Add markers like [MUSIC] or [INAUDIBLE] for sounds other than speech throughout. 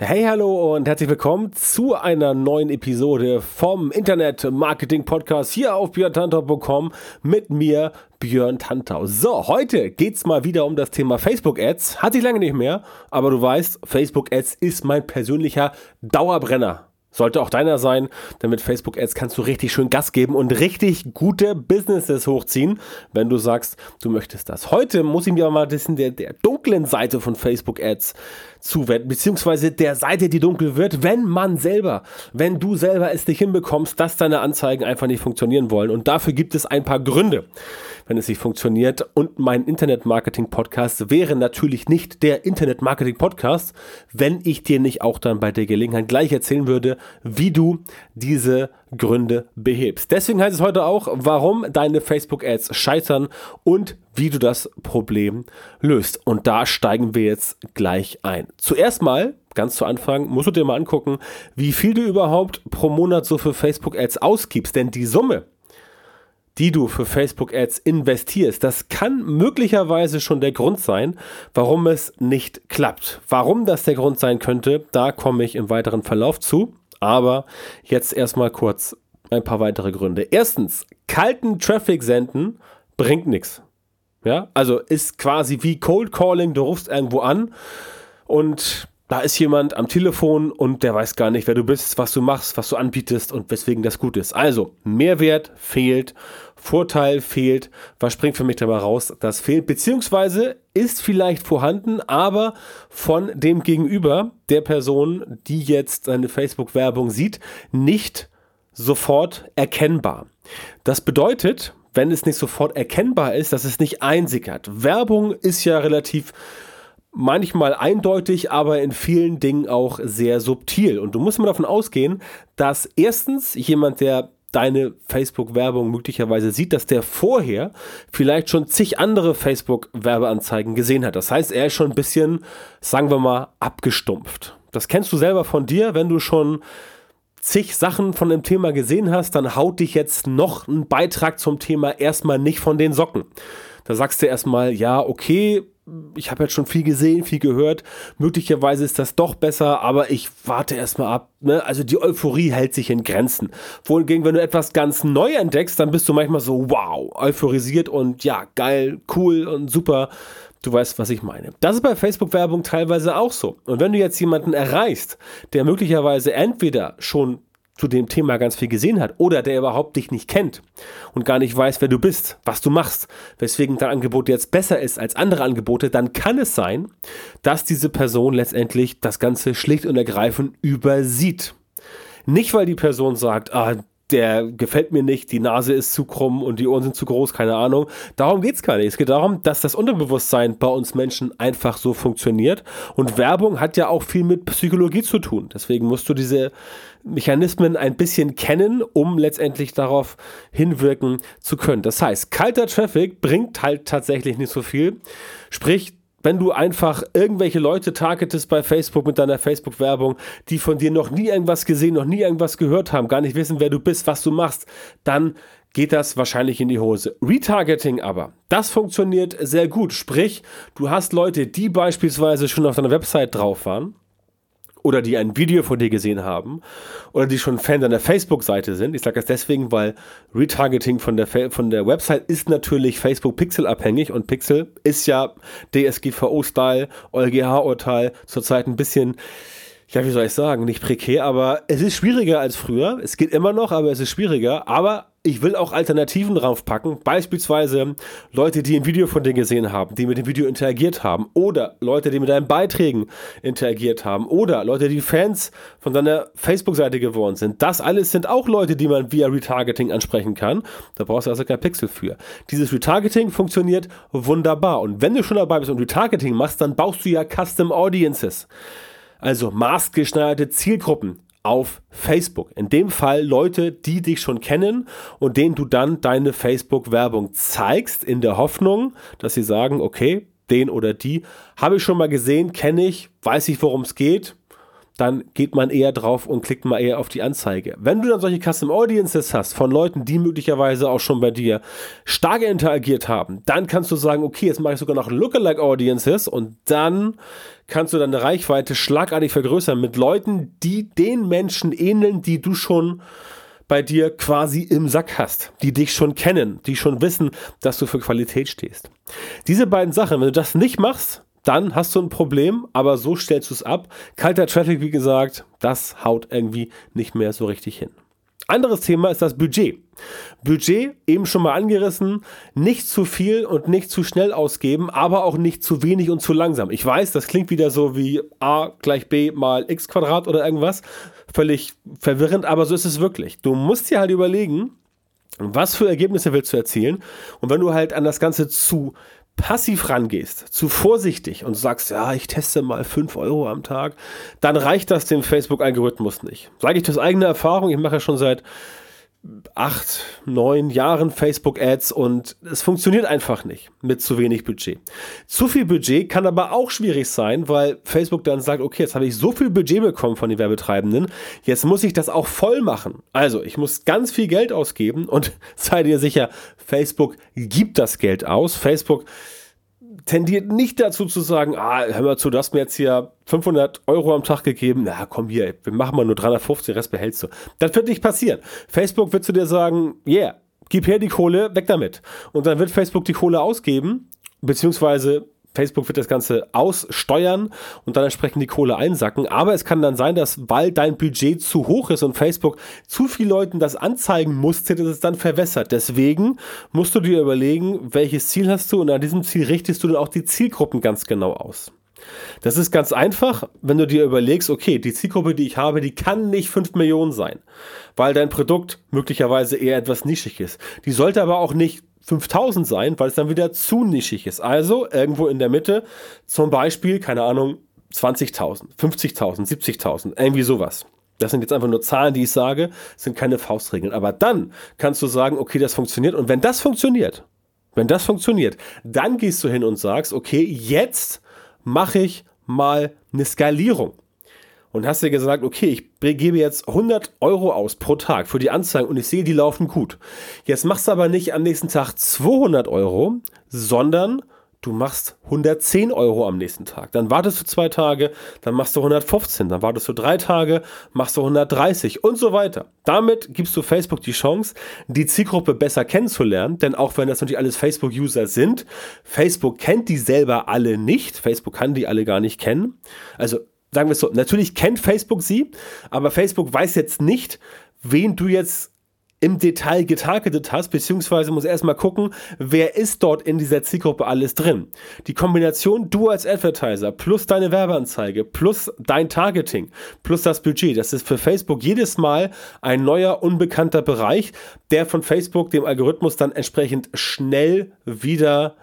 Hey, hallo und herzlich willkommen zu einer neuen Episode vom Internet Marketing Podcast hier auf björntantau.com mit mir, Björn Tantau. So, heute geht's mal wieder um das Thema Facebook Ads. Hatte ich lange nicht mehr, aber du weißt, Facebook Ads ist mein persönlicher Dauerbrenner. Sollte auch deiner sein, denn mit Facebook Ads kannst du richtig schön Gas geben und richtig gute Businesses hochziehen, wenn du sagst, du möchtest das. Heute muss ich mir mal ein bisschen der, der dunklen Seite von Facebook Ads zuwenden, beziehungsweise der Seite, die dunkel wird, wenn man selber, wenn du selber es nicht hinbekommst, dass deine Anzeigen einfach nicht funktionieren wollen. Und dafür gibt es ein paar Gründe wenn es nicht funktioniert. Und mein Internet-Marketing-Podcast wäre natürlich nicht der Internet-Marketing-Podcast, wenn ich dir nicht auch dann bei der Gelegenheit gleich erzählen würde, wie du diese Gründe behebst. Deswegen heißt es heute auch, warum deine Facebook-Ads scheitern und wie du das Problem löst. Und da steigen wir jetzt gleich ein. Zuerst mal, ganz zu Anfang, musst du dir mal angucken, wie viel du überhaupt pro Monat so für Facebook-Ads ausgibst. Denn die Summe, die du für Facebook Ads investierst. Das kann möglicherweise schon der Grund sein, warum es nicht klappt. Warum das der Grund sein könnte, da komme ich im weiteren Verlauf zu. Aber jetzt erstmal kurz ein paar weitere Gründe. Erstens, kalten Traffic senden bringt nichts. Ja, also ist quasi wie Cold Calling, du rufst irgendwo an und da ist jemand am Telefon und der weiß gar nicht, wer du bist, was du machst, was du anbietest und weswegen das gut ist. Also, Mehrwert fehlt, Vorteil fehlt. Was springt für mich dabei raus? Das fehlt, beziehungsweise ist vielleicht vorhanden, aber von dem Gegenüber, der Person, die jetzt seine Facebook-Werbung sieht, nicht sofort erkennbar. Das bedeutet, wenn es nicht sofort erkennbar ist, dass es nicht einsickert. Werbung ist ja relativ manchmal eindeutig, aber in vielen Dingen auch sehr subtil. Und du musst mal davon ausgehen, dass erstens jemand, der deine Facebook-Werbung möglicherweise sieht, dass der vorher vielleicht schon zig andere Facebook-Werbeanzeigen gesehen hat. Das heißt, er ist schon ein bisschen, sagen wir mal, abgestumpft. Das kennst du selber von dir, wenn du schon zig Sachen von dem Thema gesehen hast, dann haut dich jetzt noch ein Beitrag zum Thema erstmal nicht von den Socken. Da sagst du erstmal, ja, okay, ich habe jetzt schon viel gesehen, viel gehört. Möglicherweise ist das doch besser, aber ich warte erstmal ab. Ne? Also die Euphorie hält sich in Grenzen. Wohingegen, wenn du etwas ganz neu entdeckst, dann bist du manchmal so, wow, euphorisiert und ja, geil, cool und super. Du weißt, was ich meine. Das ist bei Facebook-Werbung teilweise auch so. Und wenn du jetzt jemanden erreichst, der möglicherweise entweder schon zu dem Thema ganz viel gesehen hat oder der überhaupt dich nicht kennt und gar nicht weiß, wer du bist, was du machst, weswegen dein Angebot jetzt besser ist als andere Angebote, dann kann es sein, dass diese Person letztendlich das Ganze schlicht und ergreifend übersieht. Nicht, weil die Person sagt, ah, der gefällt mir nicht, die Nase ist zu krumm und die Ohren sind zu groß, keine Ahnung. Darum geht es gar nicht. Es geht darum, dass das Unterbewusstsein bei uns Menschen einfach so funktioniert. Und Werbung hat ja auch viel mit Psychologie zu tun. Deswegen musst du diese Mechanismen ein bisschen kennen, um letztendlich darauf hinwirken zu können. Das heißt, kalter Traffic bringt halt tatsächlich nicht so viel. Sprich, wenn du einfach irgendwelche Leute targetest bei Facebook mit deiner Facebook-Werbung, die von dir noch nie irgendwas gesehen, noch nie irgendwas gehört haben, gar nicht wissen, wer du bist, was du machst, dann geht das wahrscheinlich in die Hose. Retargeting aber, das funktioniert sehr gut. Sprich, du hast Leute, die beispielsweise schon auf deiner Website drauf waren oder die ein Video von dir gesehen haben oder die schon Fan deiner Facebook-Seite sind. Ich sage das deswegen, weil Retargeting von der, von der Website ist natürlich Facebook Pixel abhängig und Pixel ist ja DSGVO-Style, EuGH-Urteil zurzeit ein bisschen ja, wie soll ich sagen, nicht prekär, aber es ist schwieriger als früher. Es geht immer noch, aber es ist schwieriger. Aber ich will auch Alternativen draufpacken. Beispielsweise Leute, die ein Video von dir gesehen haben, die mit dem Video interagiert haben. Oder Leute, die mit deinen Beiträgen interagiert haben. Oder Leute, die Fans von deiner Facebook-Seite geworden sind. Das alles sind auch Leute, die man via Retargeting ansprechen kann. Da brauchst du also kein Pixel für. Dieses Retargeting funktioniert wunderbar. Und wenn du schon dabei bist und Retargeting machst, dann baust du ja Custom Audiences also maßgeschneiderte Zielgruppen auf Facebook. In dem Fall Leute, die dich schon kennen und denen du dann deine Facebook-Werbung zeigst, in der Hoffnung, dass sie sagen, okay, den oder die habe ich schon mal gesehen, kenne ich, weiß ich, worum es geht, dann geht man eher drauf und klickt mal eher auf die Anzeige. Wenn du dann solche Custom Audiences hast von Leuten, die möglicherweise auch schon bei dir stark interagiert haben, dann kannst du sagen, okay, jetzt mache ich sogar noch Lookalike Audiences und dann kannst du deine Reichweite schlagartig vergrößern mit Leuten, die den Menschen ähneln, die du schon bei dir quasi im Sack hast, die dich schon kennen, die schon wissen, dass du für Qualität stehst. Diese beiden Sachen, wenn du das nicht machst, dann hast du ein Problem, aber so stellst du es ab. Kalter Traffic, wie gesagt, das haut irgendwie nicht mehr so richtig hin. Anderes Thema ist das Budget. Budget, eben schon mal angerissen, nicht zu viel und nicht zu schnell ausgeben, aber auch nicht zu wenig und zu langsam. Ich weiß, das klingt wieder so wie a gleich b mal x Quadrat oder irgendwas. Völlig verwirrend, aber so ist es wirklich. Du musst dir halt überlegen, was für Ergebnisse willst du erzielen? Und wenn du halt an das Ganze zu passiv rangehst, zu vorsichtig und sagst, ja, ich teste mal 5 Euro am Tag, dann reicht das dem Facebook-Algorithmus nicht. Sage ich das eigene Erfahrung, ich mache ja schon seit acht, neun Jahren Facebook-Ads und es funktioniert einfach nicht mit zu wenig Budget. Zu viel Budget kann aber auch schwierig sein, weil Facebook dann sagt, okay, jetzt habe ich so viel Budget bekommen von den Werbetreibenden, jetzt muss ich das auch voll machen. Also ich muss ganz viel Geld ausgeben und [LAUGHS] sei dir sicher, Facebook gibt das Geld aus. Facebook tendiert nicht dazu zu sagen, ah, hör mal zu, du hast mir jetzt hier 500 Euro am Tag gegeben, na komm hier, wir machen mal nur 350, den Rest behältst du. Das wird nicht passieren. Facebook wird zu dir sagen, yeah, gib her die Kohle, weg damit. Und dann wird Facebook die Kohle ausgeben, beziehungsweise Facebook wird das Ganze aussteuern und dann entsprechend die Kohle einsacken. Aber es kann dann sein, dass, weil dein Budget zu hoch ist und Facebook zu viel Leuten das anzeigen musste, dass es dann verwässert. Deswegen musst du dir überlegen, welches Ziel hast du und an diesem Ziel richtest du dann auch die Zielgruppen ganz genau aus. Das ist ganz einfach, wenn du dir überlegst, okay, die Zielgruppe, die ich habe, die kann nicht 5 Millionen sein, weil dein Produkt möglicherweise eher etwas nischig ist. Die sollte aber auch nicht 5000 sein, weil es dann wieder zu nischig ist. Also irgendwo in der Mitte, zum Beispiel, keine Ahnung, 20.000, 50.000, 70.000, irgendwie sowas. Das sind jetzt einfach nur Zahlen, die ich sage, sind keine Faustregeln. Aber dann kannst du sagen, okay, das funktioniert. Und wenn das funktioniert, wenn das funktioniert, dann gehst du hin und sagst, okay, jetzt mache ich mal eine Skalierung und hast dir gesagt, okay, ich gebe jetzt 100 Euro aus pro Tag für die Anzeigen und ich sehe, die laufen gut. Jetzt machst du aber nicht am nächsten Tag 200 Euro, sondern du machst 110 Euro am nächsten Tag. Dann wartest du zwei Tage, dann machst du 115, dann wartest du drei Tage, machst du 130 und so weiter. Damit gibst du Facebook die Chance, die Zielgruppe besser kennenzulernen, denn auch wenn das natürlich alles Facebook-User sind, Facebook kennt die selber alle nicht, Facebook kann die alle gar nicht kennen. Also sagen wir es so, natürlich kennt Facebook sie, aber Facebook weiß jetzt nicht, wen du jetzt im Detail getargetet hast, beziehungsweise muss erstmal gucken, wer ist dort in dieser Zielgruppe alles drin. Die Kombination du als Advertiser plus deine Werbeanzeige plus dein Targeting plus das Budget, das ist für Facebook jedes Mal ein neuer unbekannter Bereich, der von Facebook dem Algorithmus dann entsprechend schnell wieder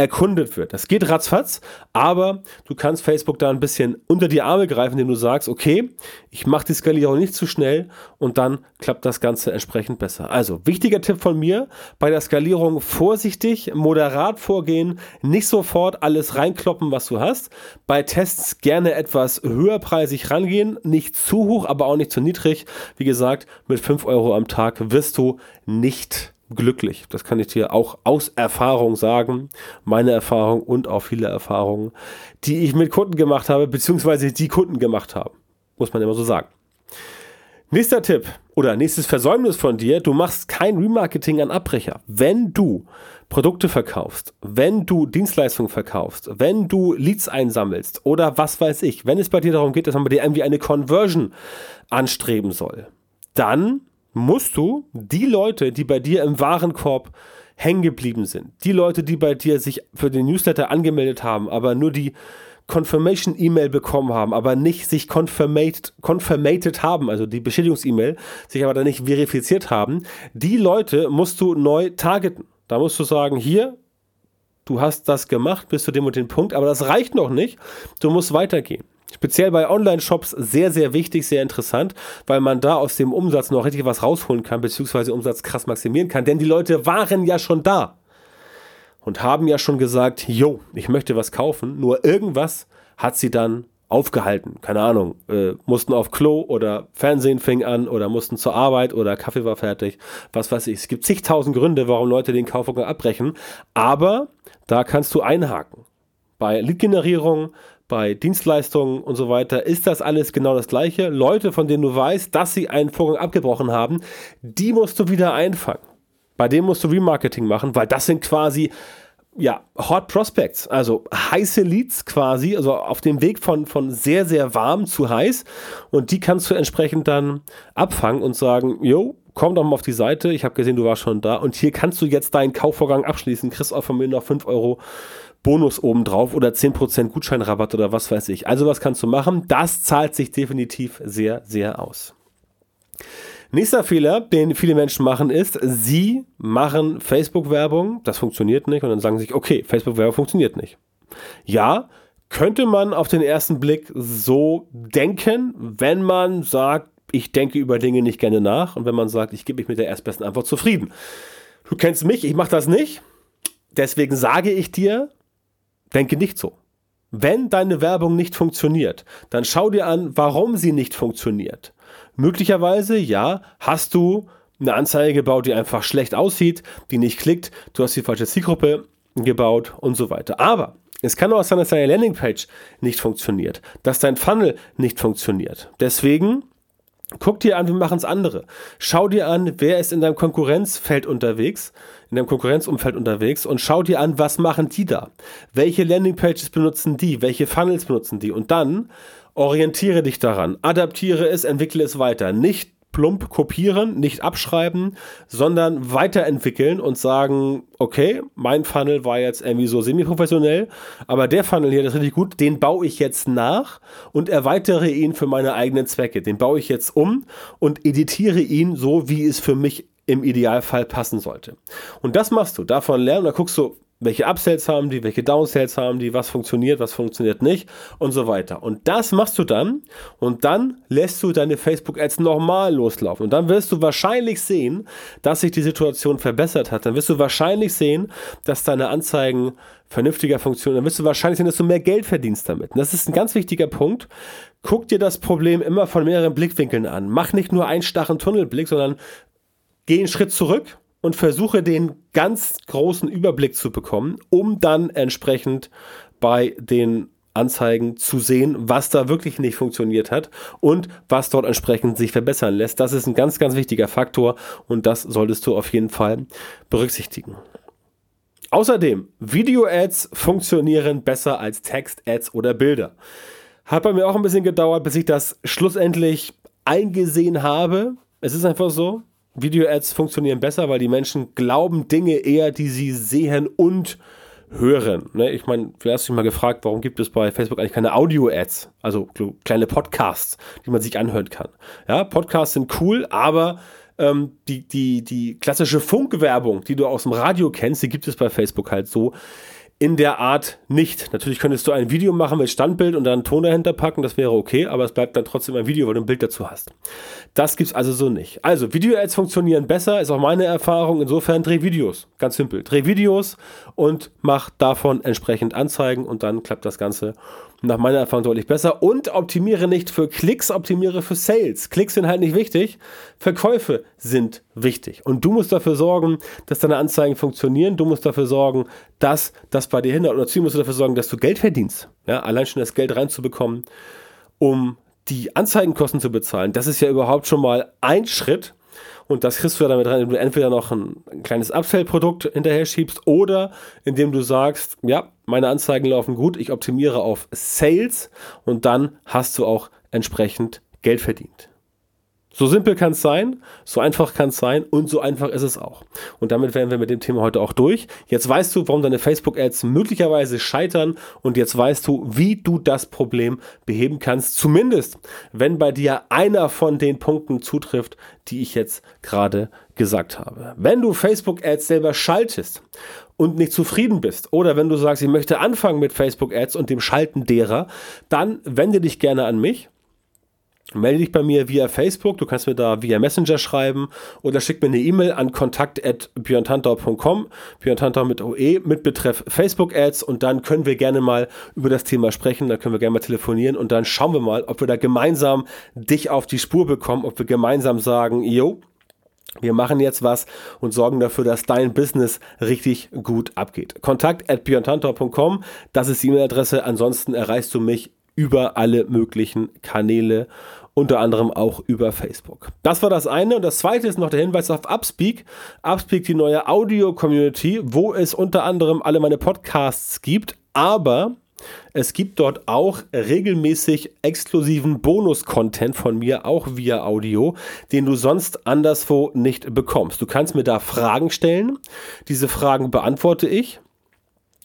erkundet wird. Das geht ratzfatz, aber du kannst Facebook da ein bisschen unter die Arme greifen, indem du sagst, okay, ich mache die Skalierung nicht zu schnell und dann klappt das Ganze entsprechend besser. Also, wichtiger Tipp von mir, bei der Skalierung vorsichtig, moderat vorgehen, nicht sofort alles reinkloppen, was du hast. Bei Tests gerne etwas höherpreisig rangehen, nicht zu hoch, aber auch nicht zu niedrig. Wie gesagt, mit 5 Euro am Tag wirst du nicht glücklich. Das kann ich dir auch aus Erfahrung sagen. Meine Erfahrung und auch viele Erfahrungen, die ich mit Kunden gemacht habe, beziehungsweise die Kunden gemacht haben. Muss man immer so sagen. Nächster Tipp oder nächstes Versäumnis von dir, du machst kein Remarketing an Abbrecher. Wenn du Produkte verkaufst, wenn du Dienstleistungen verkaufst, wenn du Leads einsammelst oder was weiß ich, wenn es bei dir darum geht, dass man bei dir irgendwie eine Conversion anstreben soll, dann musst du die Leute, die bei dir im Warenkorb hängen geblieben sind, die Leute, die bei dir sich für den Newsletter angemeldet haben, aber nur die Confirmation-E-Mail bekommen haben, aber nicht sich confirmated, confirmated haben, also die Bestätigungs-E-Mail, sich aber dann nicht verifiziert haben, die Leute musst du neu targeten. Da musst du sagen, hier, du hast das gemacht bis zu dem und dem Punkt, aber das reicht noch nicht. Du musst weitergehen. Speziell bei Online-Shops sehr, sehr wichtig, sehr interessant, weil man da aus dem Umsatz noch richtig was rausholen kann, beziehungsweise Umsatz krass maximieren kann. Denn die Leute waren ja schon da und haben ja schon gesagt, yo, ich möchte was kaufen, nur irgendwas hat sie dann aufgehalten. Keine Ahnung, äh, mussten auf Klo oder Fernsehen fing an oder mussten zur Arbeit oder Kaffee war fertig, was weiß ich. Es gibt zigtausend Gründe, warum Leute den Kaufvorgang abbrechen, aber da kannst du einhaken. Bei Lead-Generierung, bei Dienstleistungen und so weiter ist das alles genau das gleiche. Leute, von denen du weißt, dass sie einen Vorgang abgebrochen haben, die musst du wieder einfangen. Bei denen musst du Remarketing machen, weil das sind quasi ja, Hot Prospects, also heiße Leads quasi, also auf dem Weg von, von sehr, sehr warm zu heiß. Und die kannst du entsprechend dann abfangen und sagen, jo, komm doch mal auf die Seite, ich habe gesehen, du warst schon da. Und hier kannst du jetzt deinen Kaufvorgang abschließen, kriegst auch von mir noch 5 Euro Bonus obendrauf oder 10% Gutscheinrabatt oder was weiß ich. Also was kannst du machen? Das zahlt sich definitiv sehr, sehr aus. Nächster Fehler, den viele Menschen machen, ist, sie machen Facebook-Werbung, das funktioniert nicht und dann sagen sie sich, okay, Facebook-Werbung funktioniert nicht. Ja, könnte man auf den ersten Blick so denken, wenn man sagt, ich denke über Dinge nicht gerne nach und wenn man sagt, ich gebe mich mit der erstbesten Antwort zufrieden. Du kennst mich, ich mache das nicht. Deswegen sage ich dir, denke nicht so. Wenn deine Werbung nicht funktioniert, dann schau dir an, warum sie nicht funktioniert. Möglicherweise, ja, hast du eine Anzeige gebaut, die einfach schlecht aussieht, die nicht klickt, du hast die falsche Zielgruppe gebaut und so weiter. Aber es kann auch sein, dass deine Landingpage nicht funktioniert, dass dein Funnel nicht funktioniert. Deswegen guck dir an, wie machen es andere. Schau dir an, wer ist in deinem Konkurrenzfeld unterwegs, in deinem Konkurrenzumfeld unterwegs und schau dir an, was machen die da? Welche Landingpages benutzen die? Welche Funnels benutzen die? Und dann Orientiere dich daran, adaptiere es, entwickle es weiter. Nicht plump kopieren, nicht abschreiben, sondern weiterentwickeln und sagen, okay, mein Funnel war jetzt irgendwie so semi-professionell, aber der Funnel hier, das ist richtig gut, den baue ich jetzt nach und erweitere ihn für meine eigenen Zwecke. Den baue ich jetzt um und editiere ihn so, wie es für mich im Idealfall passen sollte. Und das machst du, davon lernen, da guckst du, welche Upsells haben die, welche Downsells haben die, was funktioniert, was funktioniert nicht und so weiter. Und das machst du dann und dann lässt du deine Facebook-Ads normal loslaufen. Und dann wirst du wahrscheinlich sehen, dass sich die Situation verbessert hat. Dann wirst du wahrscheinlich sehen, dass deine Anzeigen vernünftiger funktionieren. Dann wirst du wahrscheinlich sehen, dass du mehr Geld verdienst damit. Und das ist ein ganz wichtiger Punkt. Guck dir das Problem immer von mehreren Blickwinkeln an. Mach nicht nur einen starren Tunnelblick, sondern geh einen Schritt zurück und versuche den ganz großen Überblick zu bekommen, um dann entsprechend bei den Anzeigen zu sehen, was da wirklich nicht funktioniert hat und was dort entsprechend sich verbessern lässt. Das ist ein ganz, ganz wichtiger Faktor und das solltest du auf jeden Fall berücksichtigen. Außerdem, Video-Ads funktionieren besser als Text-Ads oder Bilder. Hat bei mir auch ein bisschen gedauert, bis ich das schlussendlich eingesehen habe. Es ist einfach so, Video-Ads funktionieren besser, weil die Menschen glauben Dinge eher, die sie sehen und hören. Ne? Ich meine, vielleicht hast du dich mal gefragt, warum gibt es bei Facebook eigentlich keine Audio-Ads, also kleine Podcasts, die man sich anhören kann. Ja, Podcasts sind cool, aber ähm, die, die, die klassische Funkwerbung, die du aus dem Radio kennst, die gibt es bei Facebook halt so in der Art nicht. Natürlich könntest du ein Video machen mit Standbild und dann einen Ton dahinter packen, das wäre okay, aber es bleibt dann trotzdem ein Video, weil du ein Bild dazu hast. Das gibt es also so nicht. Also, Video-Ads funktionieren besser, ist auch meine Erfahrung. Insofern dreh Videos. Ganz simpel. Dreh Videos und mach davon entsprechend Anzeigen und dann klappt das Ganze nach meiner Erfahrung deutlich besser und optimiere nicht für Klicks, optimiere für Sales. Klicks sind halt nicht wichtig, Verkäufe sind wichtig. Und du musst dafür sorgen, dass deine Anzeigen funktionieren, du musst dafür sorgen, dass das bei dir hindert. Oder zudem musst du dafür sorgen, dass du Geld verdienst. Ja, allein schon das Geld reinzubekommen, um die Anzeigenkosten zu bezahlen. Das ist ja überhaupt schon mal ein Schritt, und das kriegst du ja damit rein, indem du entweder noch ein, ein kleines Upsell-Produkt hinterher schiebst oder indem du sagst, ja, meine Anzeigen laufen gut, ich optimiere auf Sales und dann hast du auch entsprechend Geld verdient. So simpel kann es sein, so einfach kann es sein und so einfach ist es auch. Und damit wären wir mit dem Thema heute auch durch. Jetzt weißt du, warum deine Facebook-Ads möglicherweise scheitern und jetzt weißt du, wie du das Problem beheben kannst. Zumindest, wenn bei dir einer von den Punkten zutrifft, die ich jetzt gerade gesagt habe. Wenn du Facebook-Ads selber schaltest und nicht zufrieden bist oder wenn du sagst, ich möchte anfangen mit Facebook-Ads und dem Schalten derer, dann wende dich gerne an mich melde dich bei mir via Facebook, du kannst mir da via Messenger schreiben oder schick mir eine E-Mail an kontakt.björntantau.com, Björntantau mit OE, mit Betreff Facebook-Ads und dann können wir gerne mal über das Thema sprechen, dann können wir gerne mal telefonieren und dann schauen wir mal, ob wir da gemeinsam dich auf die Spur bekommen, ob wir gemeinsam sagen, yo, wir machen jetzt was und sorgen dafür, dass dein Business richtig gut abgeht. Kontakt at björntantau.com, das ist die E-Mail-Adresse. Ansonsten erreichst du mich über alle möglichen Kanäle unter anderem auch über Facebook. Das war das eine. Und das zweite ist noch der Hinweis auf Upspeak. Upspeak, die neue Audio-Community, wo es unter anderem alle meine Podcasts gibt, aber es gibt dort auch regelmäßig exklusiven Bonus-Content von mir, auch via Audio, den du sonst anderswo nicht bekommst. Du kannst mir da Fragen stellen. Diese Fragen beantworte ich.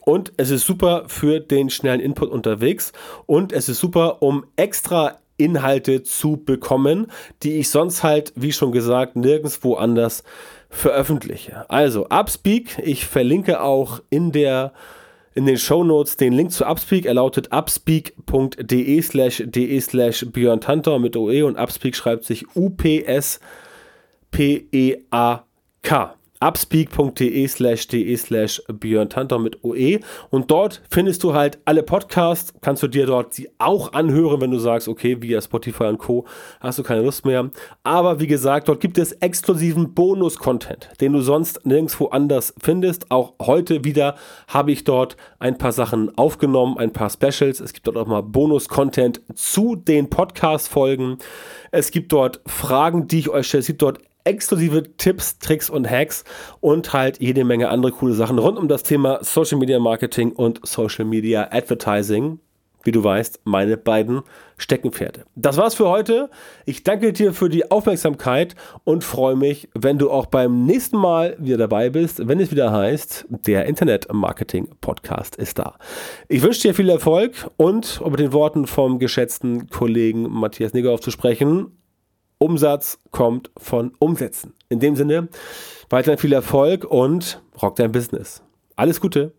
Und es ist super für den schnellen Input unterwegs. Und es ist super, um extra Inhalte zu bekommen, die ich sonst halt, wie schon gesagt, nirgendwo anders veröffentliche. Also Upspeak, ich verlinke auch in der in den Show Notes den Link zu Upspeak. Er lautet upspeak.de slash de slash Björn Tantor mit OE und Upspeak schreibt sich U-P-S-P-E-A-K upspeak.de slash de slash Björn Tantor mit OE und dort findest du halt alle Podcasts, kannst du dir dort sie auch anhören, wenn du sagst, okay, via Spotify und Co. hast du keine Lust mehr. Aber wie gesagt, dort gibt es exklusiven Bonus-Content, den du sonst nirgendwo anders findest. Auch heute wieder habe ich dort ein paar Sachen aufgenommen, ein paar Specials. Es gibt dort auch mal Bonus-Content zu den Podcast-Folgen. Es gibt dort Fragen, die ich euch stelle. Es gibt dort exklusive Tipps, Tricks und Hacks und halt jede Menge andere coole Sachen rund um das Thema Social Media Marketing und Social Media Advertising. Wie du weißt, meine beiden Steckenpferde. Das war's für heute. Ich danke dir für die Aufmerksamkeit und freue mich, wenn du auch beim nächsten Mal wieder dabei bist, wenn es wieder heißt, der Internet Marketing Podcast ist da. Ich wünsche dir viel Erfolg und um mit den Worten vom geschätzten Kollegen Matthias Nigger zu sprechen, Umsatz kommt von Umsätzen. In dem Sinne, weiterhin viel Erfolg und rock dein Business. Alles Gute!